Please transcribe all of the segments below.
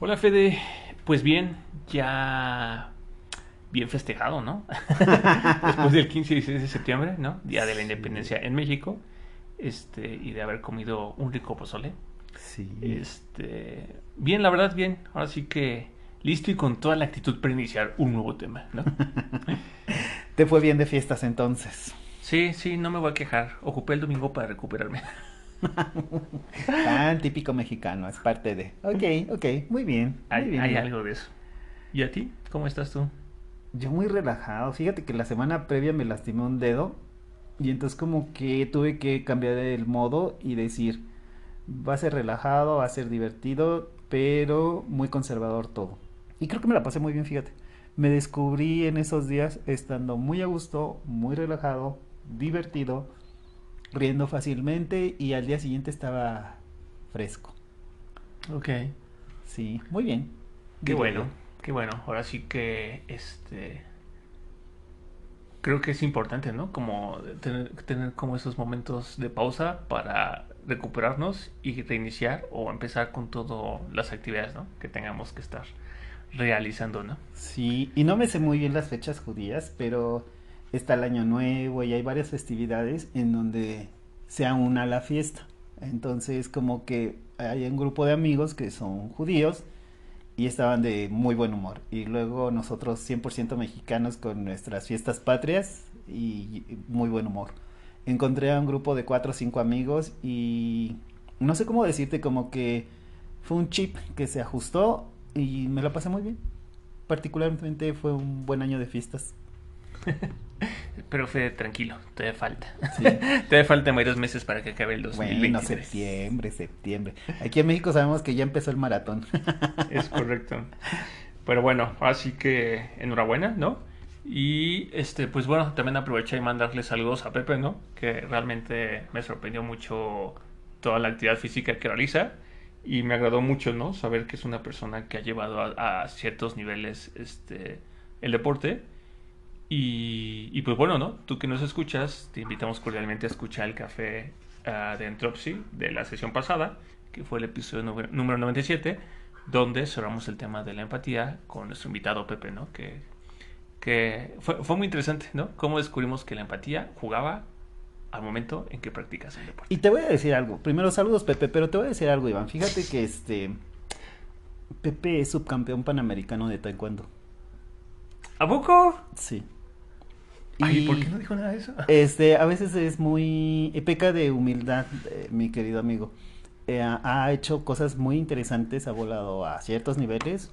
Hola Fede, pues bien, ya bien festejado, ¿no? Después del 15 y 16 de septiembre, ¿no? Día de la Independencia en México, este, y de haber comido un rico pozole. Sí. Este, bien, la verdad, bien. Ahora sí que listo y con toda la actitud para iniciar un nuevo tema, ¿no? ¿Te fue bien de fiestas entonces? Sí, sí, no me voy a quejar. Ocupé el domingo para recuperarme. Tan típico mexicano, es parte de. Ok, ok, muy bien. muy Hay, bien, hay Iván. algo de eso. ¿Y a ti? ¿Cómo estás tú? Yo muy relajado. Fíjate que la semana previa me lastimé un dedo y entonces como que tuve que cambiar el modo y decir, va a ser relajado, va a ser divertido, pero muy conservador todo. Y creo que me la pasé muy bien, fíjate. Me descubrí en esos días estando muy a gusto, muy relajado, divertido, riendo fácilmente y al día siguiente estaba fresco. Ok. Sí, muy bien. Qué diría bueno, yo. qué bueno. Ahora sí que este creo que es importante, ¿no? Como tener, tener como esos momentos de pausa para recuperarnos y reiniciar o empezar con todas las actividades, ¿no? Que tengamos que estar realizando, ¿no? Sí, y no me sé muy bien las fechas judías, pero está el Año Nuevo y hay varias festividades en donde se aúna la fiesta. Entonces, como que hay un grupo de amigos que son judíos y estaban de muy buen humor. Y luego nosotros 100% mexicanos con nuestras fiestas patrias y muy buen humor. Encontré a un grupo de cuatro o cinco amigos y no sé cómo decirte, como que fue un chip que se ajustó y me la pasé muy bien. Particularmente fue un buen año de fiestas. Pero Fede, tranquilo, todavía falta. Sí. todavía faltan varios meses para que acabe el Bueno, 2023. septiembre, septiembre. Aquí en México sabemos que ya empezó el maratón. Es correcto. Pero bueno, así que enhorabuena, ¿no? Y este, pues bueno, también aproveché y mandarle saludos a Pepe, ¿no? Que realmente me sorprendió mucho toda la actividad física que realiza. Y me agradó mucho, ¿no? Saber que es una persona que ha llevado a, a ciertos niveles este, el deporte. Y, y pues bueno, ¿no? Tú que nos escuchas, te invitamos cordialmente a escuchar el café de Entropsy de la sesión pasada, que fue el episodio número, número 97, donde cerramos el tema de la empatía con nuestro invitado Pepe, ¿no? Que, que fue, fue muy interesante, ¿no? Cómo descubrimos que la empatía jugaba al momento en que practicas el deporte. Y te voy a decir algo. Primero saludos, Pepe, pero te voy a decir algo, Iván. Fíjate que este Pepe es subcampeón panamericano de taekwondo. ¿A poco? Sí. Ay, Y- ¿por qué no dijo nada de eso? Este, a veces es muy peca de humildad, eh, mi querido amigo. Eh, ha ha hecho cosas muy interesantes, ha volado a ciertos niveles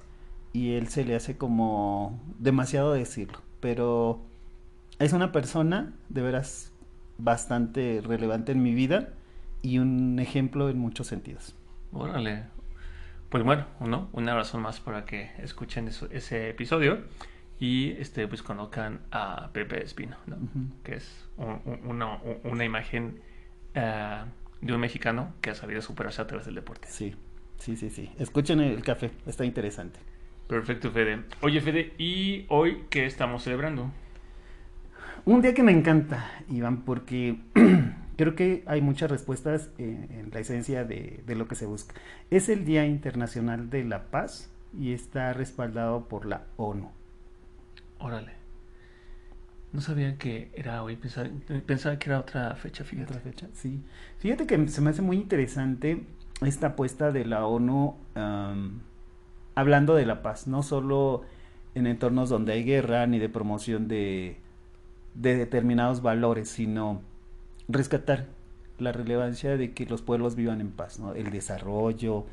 y él se le hace como demasiado decirlo, pero es una persona de veras bastante relevante en mi vida y un ejemplo en muchos sentidos. Órale. Pues bueno, ¿no? Una razón más para que escuchen eso- ese episodio y este pues conozcan a Pepe Espino. Que es un- un- una, una imagen ah, de un mexicano que ha sabido superarse a través del deporte. Sí, sí, sí, sí. Escuchen el café, está interesante. Perfecto, Fede. Oye, Fede, ¿y hoy qué estamos celebrando? Un día que me encanta, Iván, porque creo que hay muchas respuestas en, en la esencia de, de lo que se busca. Es el Día Internacional de la Paz y está respaldado por la ONU. Órale. No sabía que era hoy, pensaba, que era otra fecha, fíjate. ¿Otra fecha? Sí. Fíjate que se me hace muy interesante esta apuesta de la ONU hablando de la paz, no solo en entornos donde hay guerra ni de promoción de, de determinados valores, sino rescatar la relevancia de que los pueblos vivan en paz. El desarrollo,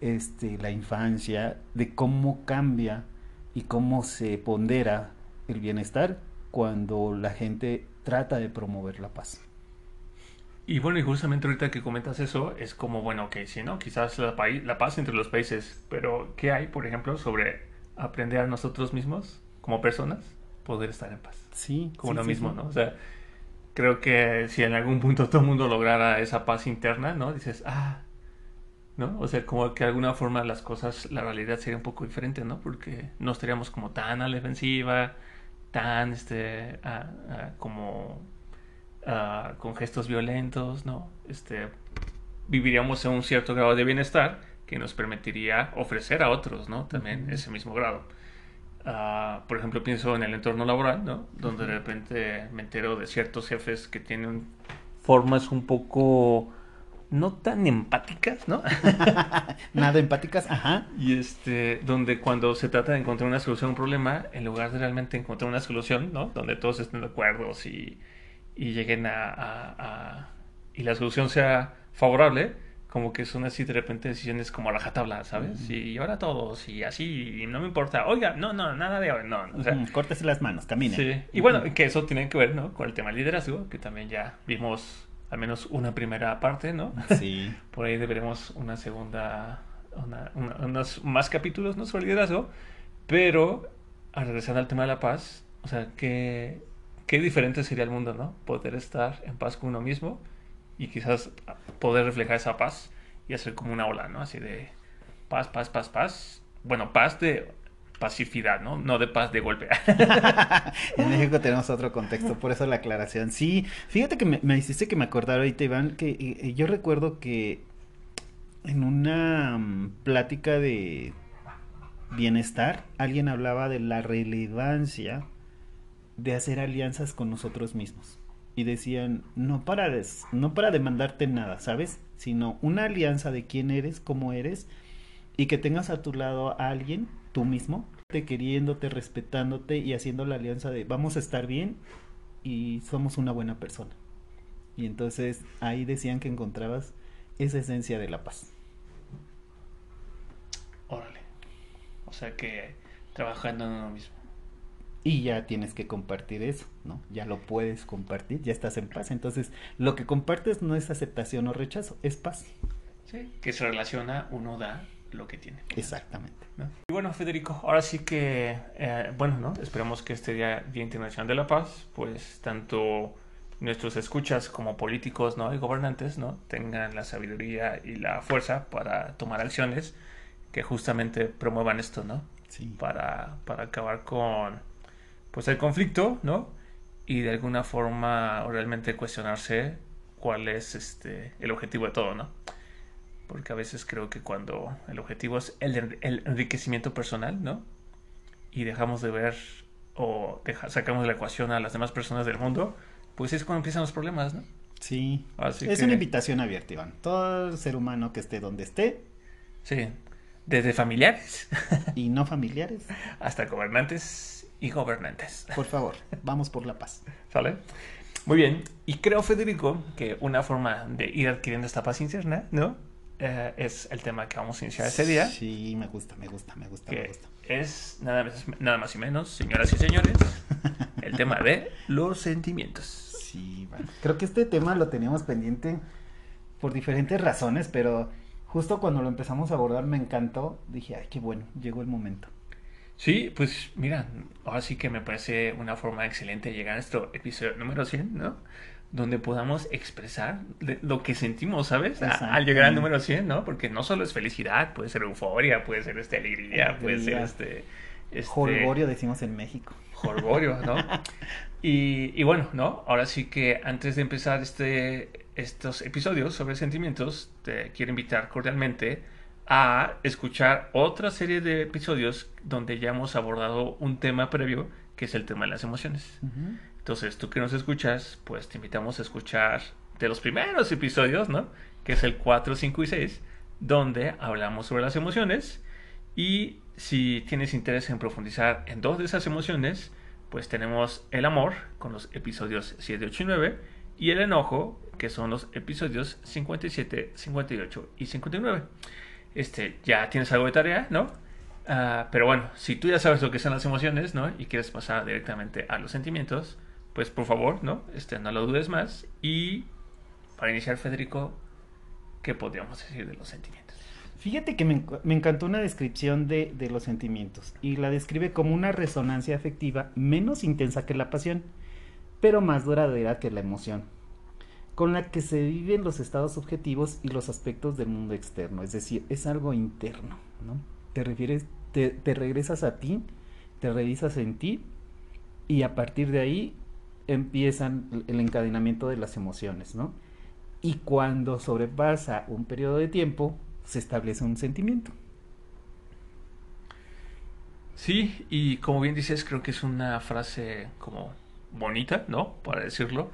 este, la infancia, de cómo cambia y cómo se pondera el bienestar cuando la gente trata de promover la paz. Y bueno, y justamente ahorita que comentas eso, es como, bueno, que sí, ¿no? Quizás la, la paz entre los países, pero ¿qué hay, por ejemplo, sobre aprender a nosotros mismos, como personas, poder estar en paz? Sí. Como sí, lo sí, mismo, sí. ¿no? O sea, creo que si en algún punto todo el mundo lograra esa paz interna, ¿no? Dices, ah, ¿no? O sea, como que de alguna forma las cosas, la realidad sería un poco diferente, ¿no? Porque no estaríamos como tan a la defensiva, tan, este, ah, ah, como ah, con gestos violentos, ¿no? Este, viviríamos en un cierto grado de bienestar que nos permitiría ofrecer a otros, ¿no? También ese mismo grado. Ah, por ejemplo, pienso en el entorno laboral, ¿no? Donde de repente me entero de ciertos jefes que tienen formas un poco no tan empáticas, ¿no? Nada empáticas, ajá. Y este, donde cuando se trata de encontrar una solución a un problema, en lugar de realmente encontrar una solución, ¿no? Donde todos estén de acuerdo y, y lleguen a, a- a- y la solución sea favorable, como que son así de repente decisiones como a rajatabla, ¿sabes? Ujú. Y ahora todos, y así, y no me importa, oiga, no, no, nada de hoy, no, o sea, Córtese las manos, camine. Sí, y bueno, que eso tiene que ver, ¿no? Con el tema del liderazgo, que también ya vimos al menos una primera parte, ¿no? Sí. Por ahí deberemos una segunda, una- una- unos más capítulos, ¿no? Sobre liderazgo, pero a regresar al tema de la paz, o sea, qué, qué diferente sería el mundo, ¿no? Poder estar en paz con uno mismo y quizás poder reflejar esa paz y hacer como una ola, ¿no? Así de paz, paz, paz, paz. Bueno, paz de pacificidad, ¿no? No de paz de golpe. En México tenemos otro contexto, por eso la aclaración. Sí, fíjate que me, me hiciste que me acordara ahorita, Iván, que yo recuerdo que en una mm, plática de bienestar, alguien hablaba de la relevancia de hacer alianzas con nosotros mismos. Y decían, no para, des- no para demandarte nada, ¿sabes? Sino una alianza de quién eres, cómo eres, y que tengas a tu lado a alguien, tú mismo, te queriéndote, respetándote y haciendo la alianza de vamos a estar bien y somos una buena persona. Y entonces ahí decían que encontrabas esa esencia de la paz. Órale. O sea que trabajando en uno mismo. Y ya tienes que compartir eso, ¿no? Ya lo puedes compartir, ya estás en paz. Entonces, lo que compartes no es aceptación o rechazo, es paz. Sí. Que se relaciona, uno da lo que tiene. Exactamente. ¿no? Y bueno, Federico, ahora sí que, eh, bueno, ¿no? Esperemos que este día, Día Internacional de la Paz, pues tanto nuestros escuchas como políticos, ¿no? Y gobernantes, ¿no? Tengan la sabiduría y la fuerza para tomar acciones que justamente promuevan esto, ¿no? Sí. Para, para acabar con, pues, el conflicto, ¿no? Y de alguna forma realmente cuestionarse cuál es este, el objetivo de todo, ¿no? Porque a veces creo que cuando el objetivo es el, el enriquecimiento personal, ¿no? Y dejamos de ver o deja- sacamos de la ecuación a las demás personas del mundo, pues es cuando empiezan los problemas, ¿no? Sí. Así es que- una invitación abierta, Iván. Todo ser humano que esté donde esté Sí, desde familiares y no familiares, hasta gobernantes y gobernantes. por favor, vamos por la paz. ¿Sale? Muy bien. Y creo, Federico, que una forma de ir adquiriendo esta paz interna, ¿no? Eh, es el tema que vamos a iniciar ese día. Sí, me gusta, me gusta, me gusta, me que gusta. es nada más, nada más y menos, señoras y señores, el tema de los sentimientos. Sí, bueno. Creo que este tema lo teníamos pendiente por diferentes razones, pero justo cuando lo empezamos a abordar me encantó. Dije, ay, qué bueno, llegó el momento. Sí, pues mira, ahora sí que me parece una forma excelente llegar a nuestro episodio número 100, ¿no? Donde podamos expresar lo que sentimos, ¿sabes? A- al llegar al número 100, ¿no? Porque no solo es felicidad, puede ser euforia, puede ser este, alegría, puede ser este... este Jolgorio decimos en México. Jolgorio, ¿no? Y, y bueno, ¿no? Ahora sí que antes de empezar este, estos episodios sobre sentimientos, te quiero invitar cordialmente a escuchar otra serie de episodios donde ya hemos abordado un tema previo, que es el tema de las emociones. Ujú. Entonces, tú que nos escuchas, pues te invitamos a escuchar de los primeros episodios, ¿no? Que es el 4, 5 y 6, donde hablamos sobre las emociones. Y si tienes interés en profundizar en dos de esas emociones, pues tenemos el amor con los episodios 7, 8 y 9 y el enojo, que son los episodios 57, 58 y 59. Este, ya tienes algo de tarea, ¿no? Ah, pero bueno, si tú ya sabes lo que son las emociones, ¿no? Y quieres pasar directamente a los sentimientos, pues por favor, ¿no? Este, no lo dudes más y para iniciar, Federico, ¿qué podríamos decir de los sentimientos? Fíjate que me, me encantó una descripción de, de, los sentimientos y la describe como una resonancia afectiva menos intensa que la pasión, pero más duradera que la emoción, con la que se viven los estados subjetivos y los aspectos del mundo externo, es decir, es algo interno, ¿no? Te refieres, te, te regresas a ti, te revisas en ti y a partir de ahí empiezan el encadenamiento de las emociones, ¿no? Y cuando sobrepasa un periodo de tiempo, se establece un sentimiento. Sí, y como bien dices, creo que es una frase como bonita, ¿no? Para decirlo,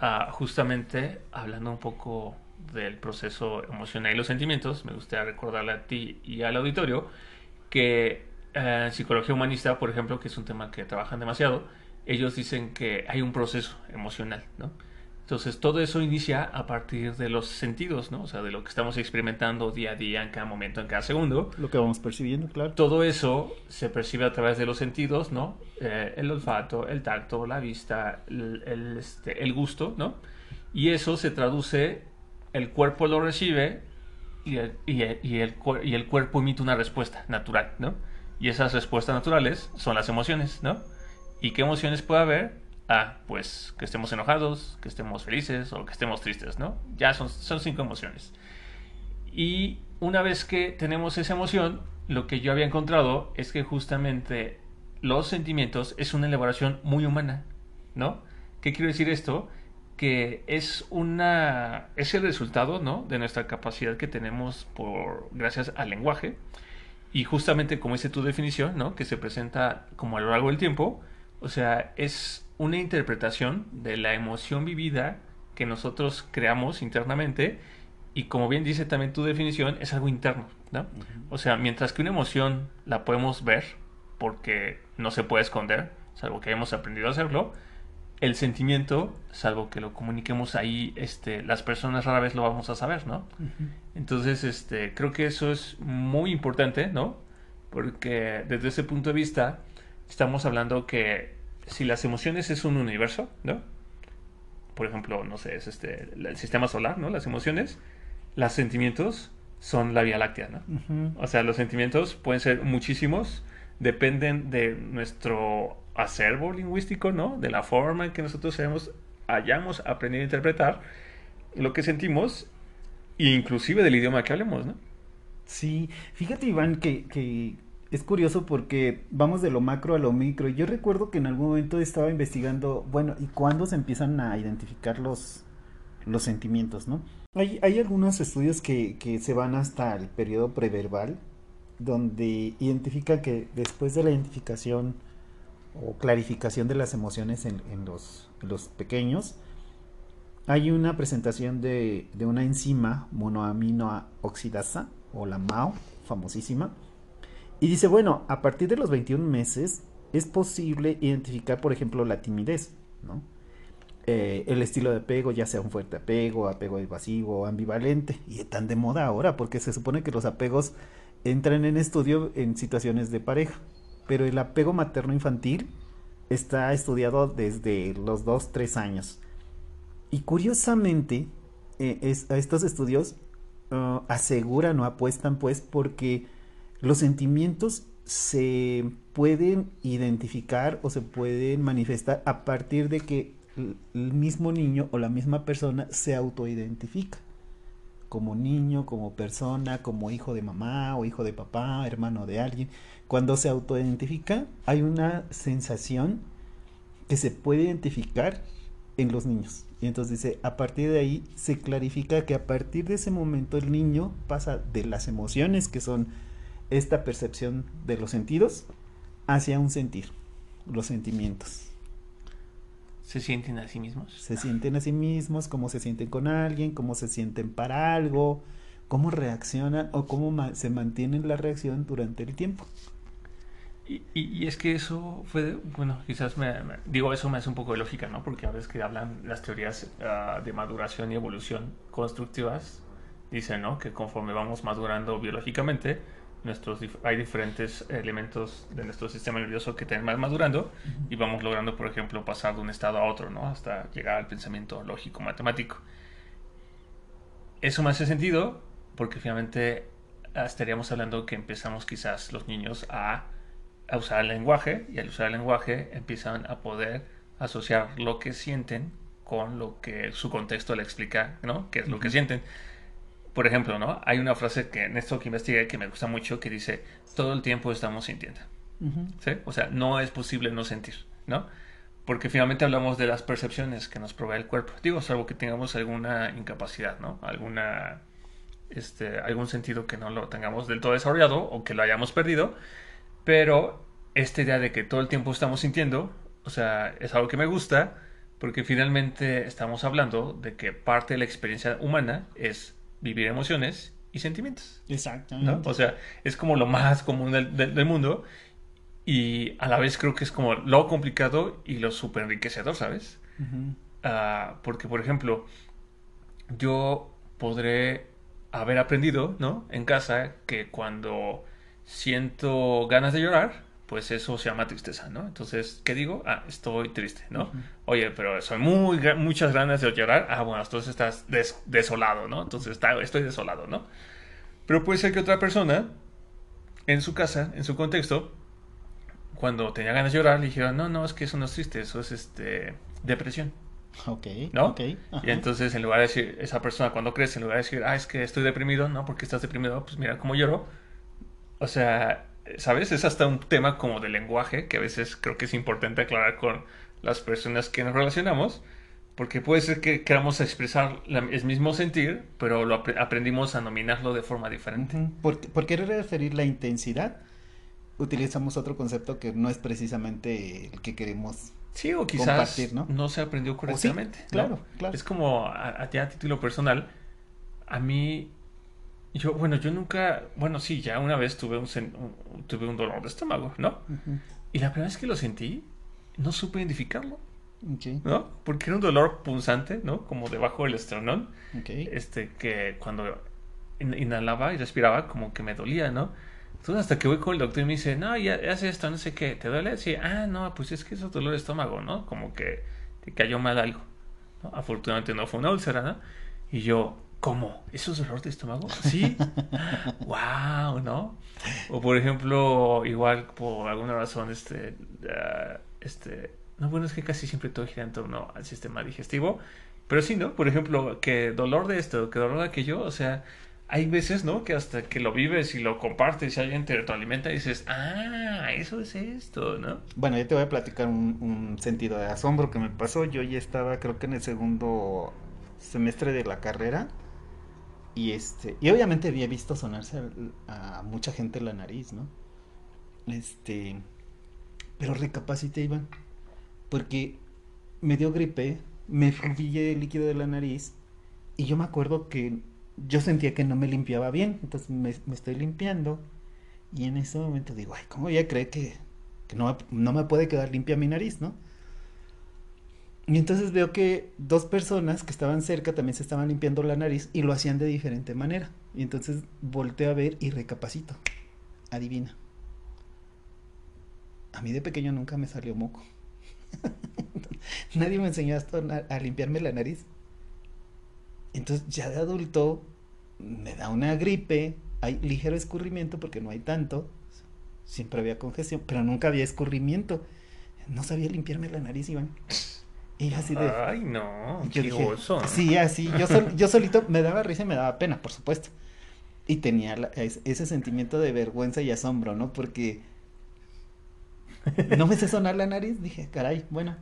uh, justamente hablando un poco del proceso emocional y los sentimientos, me gustaría recordarle a ti y al auditorio que en uh, psicología humanista, por ejemplo, que es un tema que trabajan demasiado, ellos dicen que hay un proceso emocional, ¿no? Entonces, todo eso inicia a partir de los sentidos, ¿no? O sea, de lo que estamos experimentando día a día, en cada momento, en cada segundo. Lo que vamos percibiendo, claro. Todo eso se percibe a través de los sentidos, ¿no? Eh, el olfato, el tacto, la vista, el, el, este, el, gusto, ¿no? Y eso se traduce, el cuerpo lo recibe y el, y, y, el, y el cuerpo emite una respuesta natural, ¿no? Y esas respuestas naturales son las emociones, ¿no? ¿Y qué emociones puede haber? Ah, pues que estemos enojados, que estemos felices o que estemos tristes, ¿no? Ya son, son cinco emociones. Y una vez que tenemos esa emoción, lo que yo había encontrado es que justamente los sentimientos es una elaboración muy humana, ¿no? ¿Qué quiero decir esto? Que es una es el resultado, ¿no? De nuestra capacidad que tenemos por gracias al lenguaje y justamente como dice tu definición, ¿no? Que se presenta como a lo largo del tiempo, o sea, es una interpretación de la emoción vivida que nosotros creamos internamente y como bien dice también tu definición, es algo interno, ¿no? Uh -huh. O sea, mientras que una emoción la podemos ver porque no se puede esconder, salvo que hayamos aprendido a hacerlo, el sentimiento, salvo que lo comuniquemos ahí, este, las personas rara vez lo vamos a saber, ¿no? Uh -huh. Entonces, este, creo que eso es muy importante, ¿no? Porque desde ese punto de vista estamos hablando que si las emociones es un universo, ¿no? Por ejemplo, no sé, es este el sistema solar, ¿no? Las emociones, los sentimientos son la Vía Láctea, ¿no? Uh -huh. O sea, los sentimientos pueden ser muchísimos, dependen de nuestro acervo lingüístico, ¿no? De la forma en que nosotros hayamos, hayamos aprendido a interpretar lo que sentimos, inclusive del idioma que hablemos, ¿no? Sí, fíjate Iván que, que es curioso porque vamos de lo macro a lo micro. Yo recuerdo que en algún momento estaba investigando, bueno, ¿y cuándo se empiezan a identificar los, los sentimientos, no? Hay, hay algunos estudios que, que se van hasta el periodo preverbal, donde identifica que después de la identificación o clarificación de las emociones en, en, los, los, pequeños, hay una presentación de, de una enzima monoamino oxidasa, o la MAO, famosísima, y dice, bueno, a partir de los 21 meses es posible identificar, por ejemplo, la timidez, ¿no? Eh, el estilo de apego, ya sea un fuerte apego, apego evasivo, ambivalente, y tan de moda ahora, porque se supone que los apegos entran en estudio en situaciones de pareja, pero el apego materno-infantil está estudiado desde los 2, 3 años. Y curiosamente, eh, es, estos estudios uh, aseguran o apuestan pues porque los sentimientos se pueden identificar o se pueden manifestar a partir de que el mismo niño o la misma persona se autoidentifica como niño, como persona, como hijo de mamá o hijo de papá, hermano de alguien. Cuando se autoidentifica hay una sensación que se puede identificar en los niños. Y entonces dice, a partir de ahí se clarifica que a partir de ese momento el niño pasa de las emociones que son esta percepción de los sentidos hacia un sentir, los sentimientos. ¿Se sienten a sí mismos? Se sienten a sí mismos, cómo se sienten con alguien, cómo se sienten para algo, cómo reaccionan o cómo ma se mantienen la reacción durante el tiempo. Y, y, y, es que eso fue, bueno, quizás me, me, digo, eso me hace un poco de lógica, ¿no? Porque a veces que hablan las teorías uh, de maduración y evolución constructivas, dicen, ¿no? Que conforme vamos madurando biológicamente, nuestros hay diferentes elementos de nuestro sistema nervioso que tenemos madurando uh -huh. y vamos logrando, por ejemplo, pasar de un estado a otro, ¿no? Hasta llegar al pensamiento lógico matemático. eso me hace sentido porque finalmente ah, estaríamos hablando que empezamos quizás los niños a, a usar el lenguaje y al usar el lenguaje empiezan a poder asociar lo que sienten con lo que su contexto le explica, ¿no? ¿Qué es lo que sienten? Por ejemplo, ¿no? Hay una frase que en esto que investigué que me gusta mucho que dice, todo el tiempo estamos sintiendo. ¿Sí? O sea, no es posible no sentir, ¿no? Porque finalmente hablamos de las percepciones que nos provee el cuerpo. Digo, salvo que tengamos alguna incapacidad, ¿no? Alguna, este, algún sentido que no lo tengamos del todo desarrollado o que lo hayamos perdido. Pero esta idea de que todo el tiempo estamos sintiendo, o sea, es algo que me gusta porque finalmente estamos hablando de que parte de la experiencia humana es vivir emociones y sentimientos. Exactamente. O sea, es como lo más común del, del, mundo y a la vez creo que es como lo complicado y lo súper enriquecedor, ¿sabes? uh, porque, por ejemplo, yo podré haber aprendido, ¿no? En casa que cuando siento ganas de llorar, pues eso se llama tristeza, ¿no? Entonces, ¿qué digo? Ah, estoy triste, ¿no? Oye, pero soy muy muchas ganas de llorar. Ah, bueno, entonces estás desolado, ¿no? Entonces está, estoy desolado, ¿no? Pero puede ser que otra persona, en su casa, en su contexto, cuando tenía ganas de llorar, le dijera, no, no, es que eso no es triste, eso es este depresión. Ok. ¿No? Ok. Y entonces, en lugar de decir, esa persona cuando crece, en lugar de decir, ah, es que estoy deprimido, ¿no? Porque estás deprimido, pues mira cómo lloro. O sea, ¿sabes? Es hasta un tema como de lenguaje que a veces creo que es importante aclarar con las personas que nos relacionamos, porque puede ser que queramos expresar el mismo sentir, pero lo ap aprendimos a nominarlo de forma diferente. Por, por, querer referir la intensidad, utilizamos otro concepto que no es precisamente el que queremos Sí, o quizás ¿no? ¿no? se aprendió correctamente. Sí, claro, ¿no? claro. Es como, a, a, a título personal, a mí yo, bueno, yo nunca, bueno, sí, ya una vez tuve un, un tuve un dolor de estómago, ¿no? Uh -huh. Y la primera vez que lo sentí, no supe identificarlo. Okay. ¿No? Porque era un dolor punzante, ¿no? Como debajo del esternón. Okay. Este, que cuando inhalaba y respiraba, como que me dolía, ¿no? Entonces, hasta que voy con el doctor y me dice, no, ya hace esto, no sé qué, ¿te duele? Sí, ah, no, pues es que es dolor de estómago, ¿no? Como que te cayó mal algo. ¿no? Afortunadamente no fue una úlcera, ¿no? Y yo, ¿Cómo? ¿Eso es dolor de estómago? Sí. wow, ¿no? O por ejemplo, igual por alguna razón, este, uh, este, no, bueno, es que casi siempre todo gira en torno al sistema digestivo, pero sí, ¿no? Por ejemplo, que dolor de esto, que dolor de aquello, o sea, hay veces, ¿no? Que hasta que lo vives y lo compartes y alguien te retroalimenta y dices, ah, eso es esto, ¿no? Bueno, yo te voy a platicar un, un sentido de asombro que me pasó. Yo ya estaba, creo que en el segundo semestre de la carrera y este, y obviamente había visto sonarse a, mucha gente la nariz, ¿no? Este, pero recapacité, Iván, porque me dio gripe, me fluye el líquido de la nariz, y yo me acuerdo que yo sentía que no me limpiaba bien, entonces me, estoy limpiando, y en ese momento digo, ay, ¿cómo ya cree que, que no, no me puede quedar limpia mi nariz, ¿no? Y entonces veo que dos personas que estaban cerca también se estaban limpiando la nariz y lo hacían de diferente manera. Y entonces volteo a ver y recapacito. Adivina. A mí de pequeño nunca me salió moco. Nadie me enseñó esto a, a limpiarme la nariz. Entonces ya de adulto me da una gripe, hay ligero escurrimiento porque no hay tanto. Siempre había congestión, pero nunca había escurrimiento. No sabía limpiarme la nariz, Iván. Y así de. Ay, no, yo qué dije, oso. Sí, así. Yo, sol, yo solito me daba risa y me daba pena, por supuesto. Y tenía la, ese sentimiento de vergüenza y asombro, ¿no? Porque no me sé sonar la nariz. Dije, caray, bueno,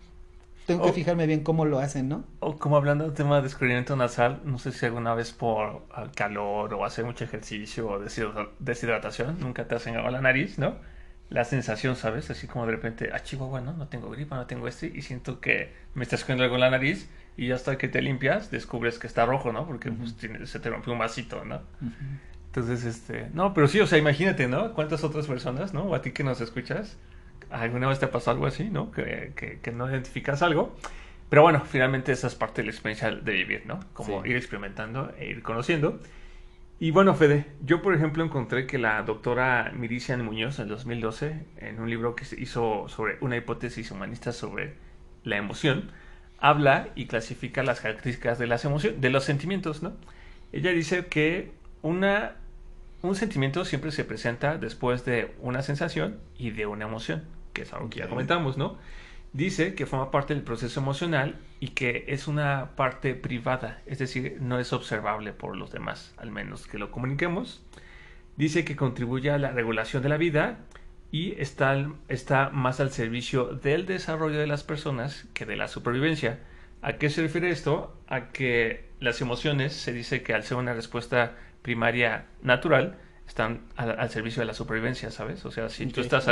tengo que o, fijarme bien cómo lo hacen, ¿no? O como hablando del tema de descubrimiento nasal, no sé si alguna vez por calor o hacer mucho ejercicio o deshidratación, nunca te has a la nariz, ¿no? La sensación, ¿sabes? Así como de repente, ah, chihuahua, no, no tengo gripa, no tengo este, y siento que me estás cogiendo algo en la nariz, y ya hasta que te limpias, descubres que está rojo, ¿no? Porque uh -huh. pues, tiene, se te rompió un vasito, ¿no? Uh -huh. Entonces, este, no, pero sí, o sea, imagínate, ¿no? ¿Cuántas otras personas, ¿no? O a ti que nos escuchas, alguna vez te pasó algo así, ¿no? Que, que, que no identificas algo. Pero bueno, finalmente esa es parte de la experiencia de vivir, ¿no? Como sí. ir experimentando e ir conociendo. Y bueno, Fede, yo por ejemplo encontré que la doctora Mirician Muñoz en 2012, en un libro que se hizo sobre una hipótesis humanista sobre la emoción, habla y clasifica las características de las emociones, de los sentimientos, ¿no? Ella dice que una, un sentimiento siempre se presenta después de una sensación y de una emoción, que es algo que ya comentamos, ¿no? Dice que forma parte del proceso emocional y que es una parte privada, es decir, no es observable por los demás, al menos que lo comuniquemos. Dice que contribuye a la regulación de la vida y está, está más al servicio del desarrollo de las personas que de la supervivencia. ¿A qué se refiere esto? A que las emociones se dice que al ser una respuesta primaria natural están al, servicio de la supervivencia, ¿sabes? O sea, si tú estás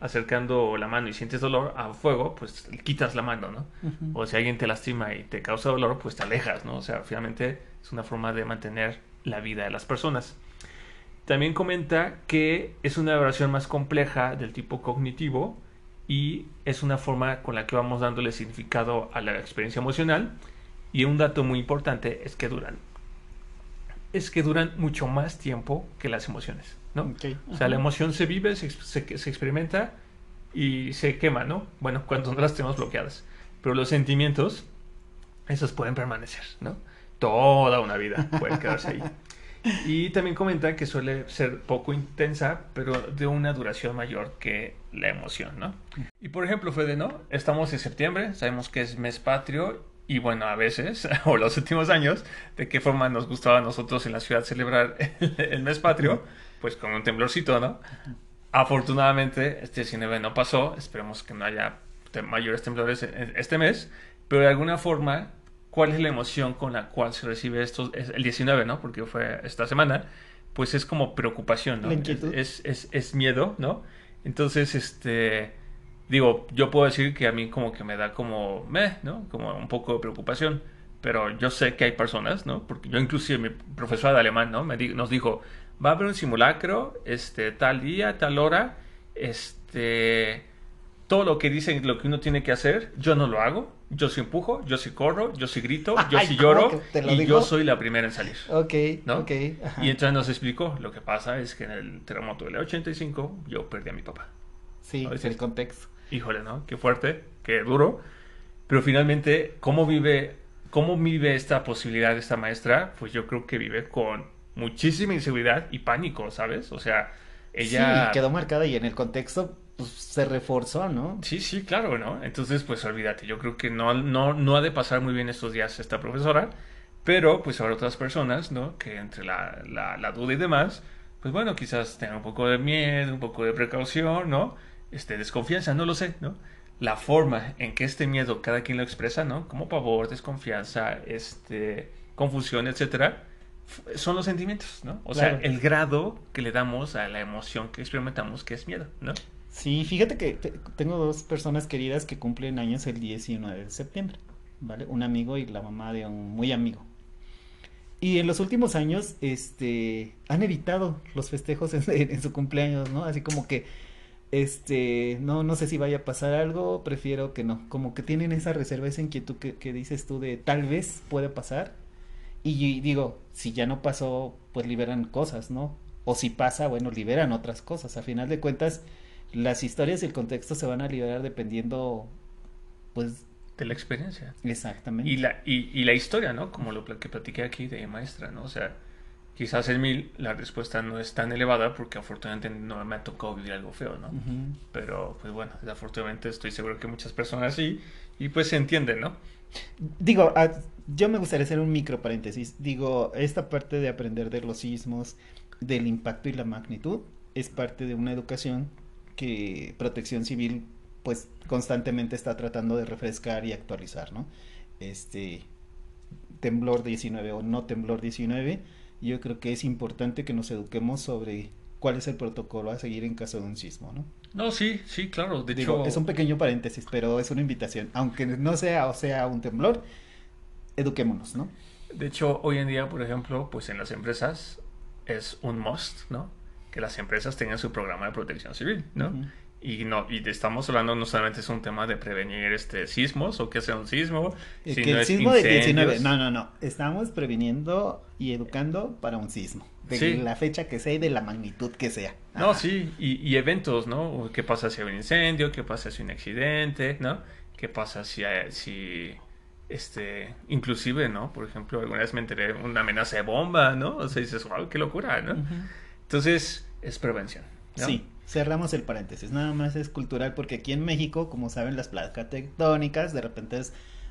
acercando la mano y sientes dolor a fuego, pues quitas la mano, ¿no? O si alguien te lastima y te causa dolor, pues te alejas, ¿no? O sea, finalmente es una forma de mantener la vida de las personas. También comenta que es una evaluación más compleja del tipo cognitivo y es una forma con la que vamos dándole significado a la experiencia emocional. Y un dato muy importante es que duran. Es que duran mucho más tiempo que las emociones, ¿no? O sea, la emoción se vive, se, se, experimenta y se quema, ¿no? Bueno, cuando no las tenemos bloqueadas. Pero los sentimientos, esos pueden permanecer, ¿no? Toda una vida pueden quedarse ahí. Y también comenta que suele ser poco intensa, pero de una duración mayor que la emoción, ¿no? Y por ejemplo, Fede, ¿no? Estamos en septiembre, sabemos que es mes patrio y bueno, a veces, o los últimos años, de qué forma nos gustaba a nosotros en la ciudad celebrar el, mes patrio, pues con un temblorcito, ¿no? Afortunadamente, este 19 no pasó, esperemos que no haya mayores temblores este mes, pero de alguna forma cuál es la emoción con la cual se recibe esto, el 19, ¿no? Porque fue esta semana, pues es como preocupación, ¿no? Es, es, es, miedo, ¿no? Entonces, este, digo, yo puedo decir que a mí como que me da como, meh, ¿no? Como un poco de preocupación, pero yo sé que hay personas, ¿no? Porque yo inclusive mi profesora de alemán, ¿no? Me nos dijo, va a haber un simulacro, este, tal día, tal hora, este todo lo que dicen, lo que uno tiene que hacer, yo no lo hago. Yo sí empujo, yo sí corro, yo sí grito, yo sí lloro y yo soy la primera en salir. Ok, ¿no? ok. Y entonces nos explicó, lo que pasa es que en el terremoto del 85 yo perdí a mi papá. Sí, es el contexto. Híjole, ¿no? Qué fuerte, qué duro. Pero finalmente, ¿cómo vive, cómo vive esta posibilidad esta maestra? Pues yo creo que vive con muchísima inseguridad y pánico, ¿sabes? O sea, ella... Sí, quedó marcada y en el contexto pues, se reforzó, ¿no? Sí, sí, claro, ¿no? Entonces, pues olvídate, yo creo que no, no, no ha de pasar muy bien estos días esta profesora, pero pues habrá otras personas, ¿no? Que entre la, la, duda y demás, pues bueno, quizás tengan un poco de miedo, un poco de precaución, ¿no? Este, desconfianza, no lo sé, ¿no? La forma en que este miedo cada quien lo expresa, ¿no? Como pavor, desconfianza, este, confusión, etcétera, son los sentimientos, ¿no? O sea, el grado que le damos a la emoción que experimentamos, que es miedo, ¿no? Sí, fíjate que tengo dos personas queridas que cumplen años el 19 de septiembre, ¿vale? Un amigo y la mamá de un muy amigo. Y en los últimos años, este, han evitado los festejos en, su cumpleaños, ¿no? Así como que, este, no, no sé si vaya a pasar algo, prefiero que no. Como que tienen esa reserva, esa inquietud que, que dices tú de tal vez puede pasar. Y digo, si ya no pasó, pues liberan cosas, ¿no? O si pasa, bueno, liberan otras cosas. A final de cuentas, las historias y el contexto se van a liberar dependiendo, pues... De la experiencia. Exactamente. Y la, y, la historia, ¿no? Como lo que platiqué aquí de maestra, ¿no? O sea, quizás en mil la respuesta no es tan elevada porque afortunadamente no me ha tocado vivir algo feo, ¿no? Pero, pues bueno, desafortunadamente estoy seguro que muchas personas sí, y pues se entienden, ¿no? Digo, yo me gustaría hacer un micro paréntesis. Digo, esta parte de aprender de los sismos, del impacto y la magnitud, es parte de una educación que Protección Civil pues constantemente está tratando de refrescar y actualizar, ¿no? Este temblor 19 o no temblor 19, yo creo que es importante que nos eduquemos sobre cuál es el protocolo a seguir en caso de un sismo, ¿no? No, sí, sí, claro. De hecho, es un pequeño paréntesis, pero es una invitación. Aunque no sea o sea un temblor, eduquémonos, ¿no? De hecho, hoy en día, por ejemplo, pues en las empresas es un must, ¿no? que las empresas tengan su programa de protección civil, ¿no? Y no, y estamos hablando no solamente es un tema de prevenir este sismos o que sea un sismo, sino que el sismo de 19, no, no, no, estamos previniendo y educando para un sismo, de la fecha que sea y de la magnitud que sea. No, sí, y, y, eventos, ¿no? ¿Qué pasa si hay un incendio? ¿Qué pasa si hay un accidente? ¿No? ¿Qué pasa si, si este, inclusive, ¿no? Por ejemplo, alguna vez me enteré una amenaza de bomba, ¿no? O sea, dices, wow, qué locura, ¿no? Entonces, es prevención. Sí, cerramos el paréntesis. Nada más es cultural porque aquí en México, como saben, las placas tectónicas de repente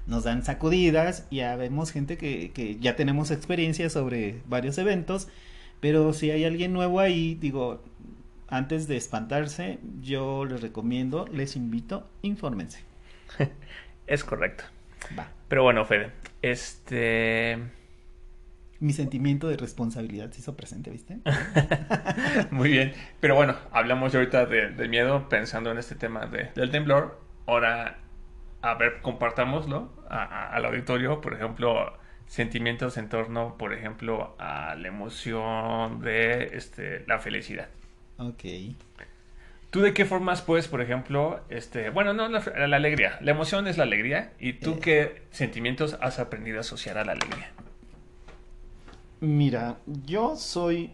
nos dan sacudidas. Ya vemos gente que, que ya tenemos experiencia sobre varios eventos. Pero si hay alguien nuevo ahí, digo, antes de espantarse, yo les recomiendo, les invito, infórmense. es correcto. Va. Pero bueno, Fede, este... Mi sentimiento de responsabilidad se hizo presente, ¿viste? Muy bien. Pero bueno, hablamos ahorita de, miedo pensando en este tema de, del temblor. Ahora, a ver, compartámoslo al auditorio, por ejemplo, sentimientos en torno, por ejemplo, a la emoción de este, la felicidad. Ok. ¿Tú de qué formas puedes, por ejemplo, este, bueno, no, la, alegría, la emoción es la alegría, ¿y tú eh. qué sentimientos has aprendido a asociar a la alegría? Mira, yo soy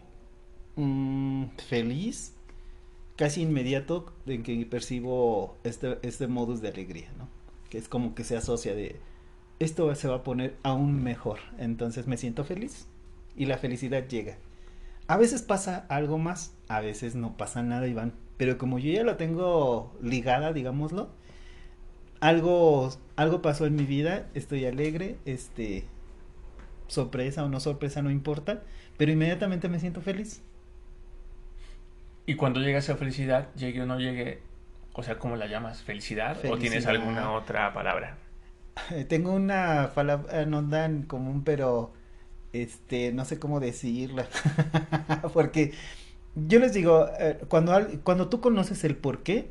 mm, feliz casi inmediato en que percibo este, este modus de alegría, ¿no? Que es como que se asocia de, esto se va a poner aún mejor, entonces me siento feliz y la felicidad llega. A veces pasa algo más, a veces no pasa nada, Iván. Pero como yo ya lo tengo ligada, digámoslo, algo, algo pasó en mi vida, estoy alegre, este, sorpresa o no sorpresa, no importa, pero inmediatamente me siento feliz. Y cuando llega esa felicidad, llegue o no llegue, o sea, ¿cómo la llamas? ¿Felicidad? ¿O tienes alguna otra palabra? Tengo una palabra, no dan común, pero este, no sé cómo decirla, porque yo les digo, eh, cuando, cuando tú conoces el por qué,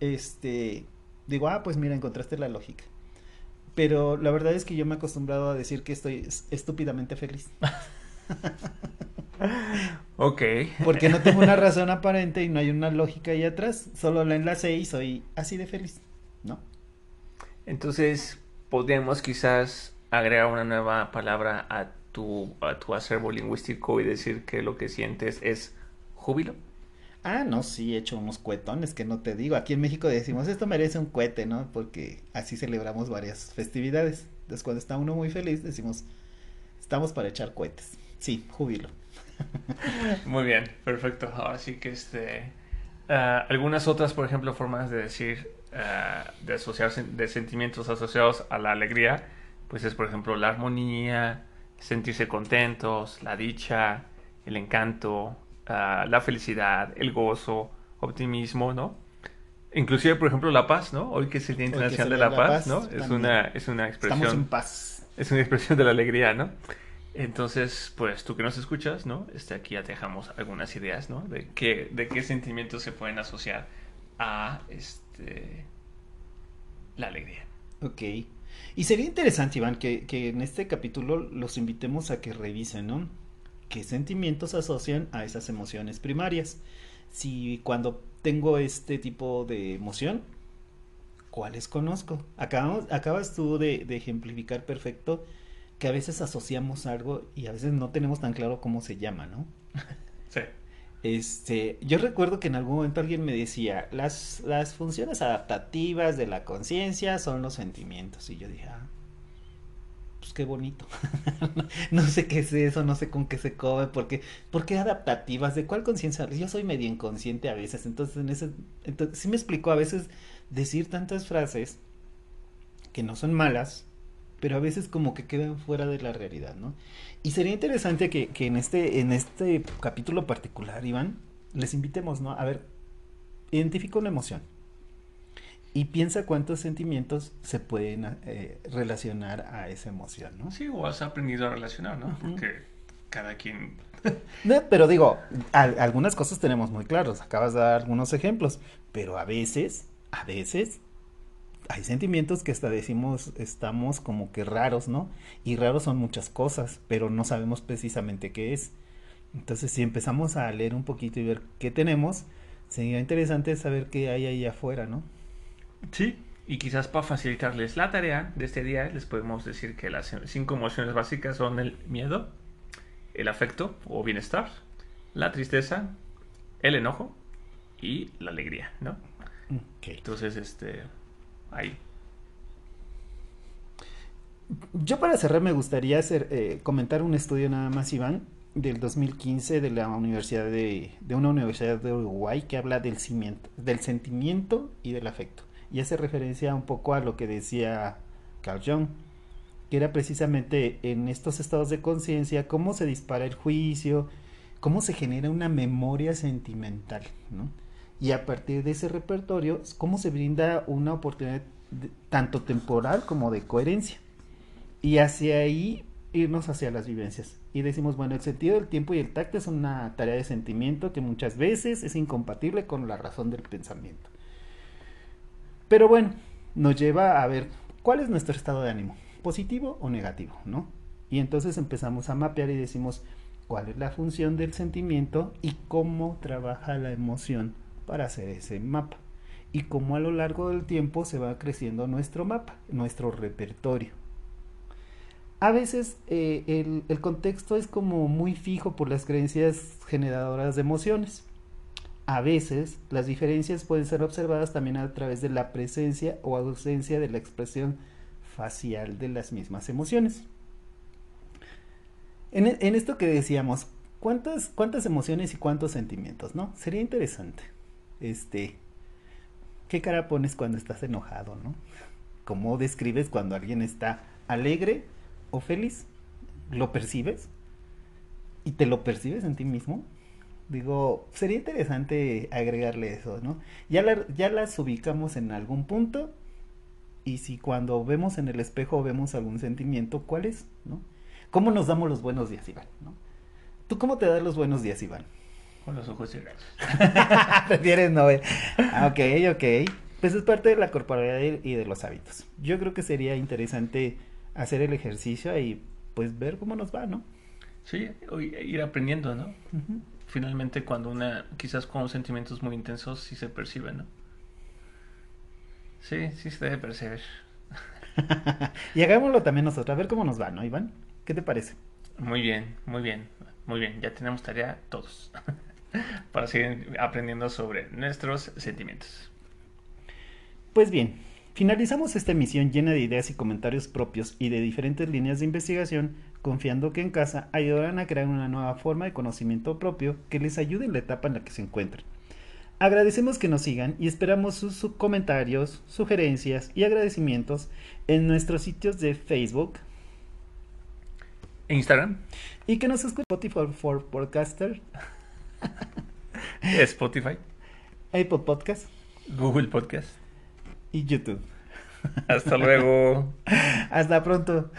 este, digo, ah, pues mira, encontraste la lógica. Pero la verdad es que yo me he acostumbrado a decir que estoy estúpidamente feliz. ok. Porque no tengo una razón aparente y no hay una lógica ahí atrás, solo la enlace y soy así de feliz, ¿no? Entonces, podríamos quizás agregar una nueva palabra a tu, a tu acervo lingüístico y decir que lo que sientes es júbilo? Ah, no, sí, he hecho unos cuetones que no te digo. Aquí en México decimos, esto merece un cohete, ¿no? Porque así celebramos varias festividades. Entonces, cuando está uno muy feliz, decimos, estamos para echar cohetes. Sí, júbilo. Muy bien, perfecto. Así que este, ah, algunas otras, por ejemplo, formas de decir, ah, de asociar de sentimientos asociados a la alegría, pues es, por ejemplo, la armonía, sentirse contentos, la dicha, el encanto, la felicidad, el gozo, optimismo, ¿no? Inclusive, por ejemplo, la paz, ¿no? Hoy que es el Día Internacional de la, Paz, ¿no? Es una, es una expresión. Estamos en paz. Es una expresión de la alegría, ¿no? Entonces, pues tú que nos escuchas, ¿no? Este, aquí ya te dejamos algunas ideas, ¿no? De qué, de qué sentimientos se pueden asociar a este, la alegría. Ok. Y sería interesante, Iván, que, en este capítulo los invitemos a que revisen, ¿no? ¿Qué sentimientos asocian a esas emociones primarias? Si cuando tengo este tipo de emoción, ¿cuáles conozco? Acabamos, acabas tú de, de ejemplificar perfecto que a veces asociamos algo y a veces no tenemos tan claro cómo se llama, ¿no? Sí. Este, yo recuerdo que en algún momento alguien me decía, las, las funciones adaptativas de la conciencia son los sentimientos. Y yo dije, ah, pues qué bonito. no sé qué es eso, no sé con qué se come, porque, ¿por qué adaptativas? ¿De cuál conciencia? Yo soy medio inconsciente a veces, entonces en ese, entonces sí me explicó a veces decir tantas frases que no son malas, pero a veces como que quedan fuera de la realidad, ¿no? Y sería interesante que, que en, este, en este capítulo particular, Iván, les invitemos, ¿no? A ver, identifica una emoción y piensa cuántos sentimientos se pueden eh, relacionar a esa emoción, ¿no? Sí, o has aprendido a relacionar, ¿no? Porque cada quien... no, pero digo, algunas cosas tenemos muy claros, acabas de dar algunos ejemplos, pero a veces, a veces hay sentimientos que hasta decimos estamos como que raros, ¿no? Y raros son muchas cosas, pero no sabemos precisamente qué es. Entonces, si empezamos a leer un poquito y ver qué tenemos, sería interesante saber qué hay ahí afuera, ¿no? Sí, y quizás para facilitarles la tarea de este día, les podemos decir que las cinco emociones básicas son el miedo, el afecto o bienestar, la tristeza, el enojo y la alegría, ¿no? Entonces, este, ahí. Yo para cerrar me gustaría hacer, eh, comentar un estudio nada más, Iván, del 2015 de la universidad de, de una universidad de Uruguay que habla del cimiento, del sentimiento y del afecto. Y hace referencia un poco a lo que decía Carl Jung, que era precisamente en estos estados de conciencia cómo se dispara el juicio, cómo se genera una memoria sentimental, ¿no? Y a partir de ese repertorio, cómo se brinda una oportunidad tanto temporal como de coherencia. Y hacia ahí irnos hacia las vivencias. Y decimos, bueno, el sentido del tiempo y el tacto es una tarea de sentimiento que muchas veces es incompatible con la razón del pensamiento. Pero bueno, nos lleva a ver cuál es nuestro estado de ánimo, positivo o negativo, ¿no? Y entonces empezamos a mapear y decimos cuál es la función del sentimiento y cómo trabaja la emoción para hacer ese mapa. Y cómo a lo largo del tiempo se va creciendo nuestro mapa, nuestro repertorio a veces eh, el, el, contexto es como muy fijo por las creencias generadoras de emociones. A veces las diferencias pueden ser observadas también a través de la presencia o ausencia de la expresión facial de las mismas emociones. En, en esto que decíamos, ¿cuántas, ¿cuántas emociones y cuántos sentimientos? ¿No? Sería interesante. Este, ¿qué cara pones cuando estás enojado, no? ¿Cómo describes cuando alguien está alegre o feliz, lo percibes y te lo percibes en ti mismo. Digo, sería interesante agregarle eso, ¿no? Ya, ya las ubicamos en algún punto y si cuando vemos en el espejo vemos algún sentimiento, ¿cuál es? ¿no? ¿Cómo nos damos los buenos días, Iván? ¿no? ¿Tú cómo te das los buenos días, Iván? Con los ojos cerrados. Prefieres no ver. Ah, ok, ok. Pues es parte de la corporalidad y de los hábitos. Yo creo que sería interesante hacer el ejercicio y pues ver cómo nos va, ¿no? Sí, ir aprendiendo, ¿no? Finalmente cuando una, quizás con sentimientos muy intensos sí se percibe, ¿no? Sí, sí se debe percibir. y hagámoslo también nosotros, a ver cómo nos va, ¿no, Iván? ¿Qué te parece? Muy bien, muy bien, muy bien. Ya tenemos tarea todos para seguir aprendiendo sobre nuestros sentimientos. Pues bien, Finalizamos esta emisión llena de ideas y comentarios propios y de diferentes líneas de investigación, confiando que en casa ayudarán a crear una nueva forma de conocimiento propio que les ayude en la etapa en la que se encuentren. Agradecemos que nos sigan y esperamos sus comentarios, sugerencias y agradecimientos en nuestros sitios de Facebook, Instagram y que nos escuchen Spotify for Podcaster, Spotify, Apple Podcast, Google Podcast y YouTube. Hasta luego. Hasta pronto.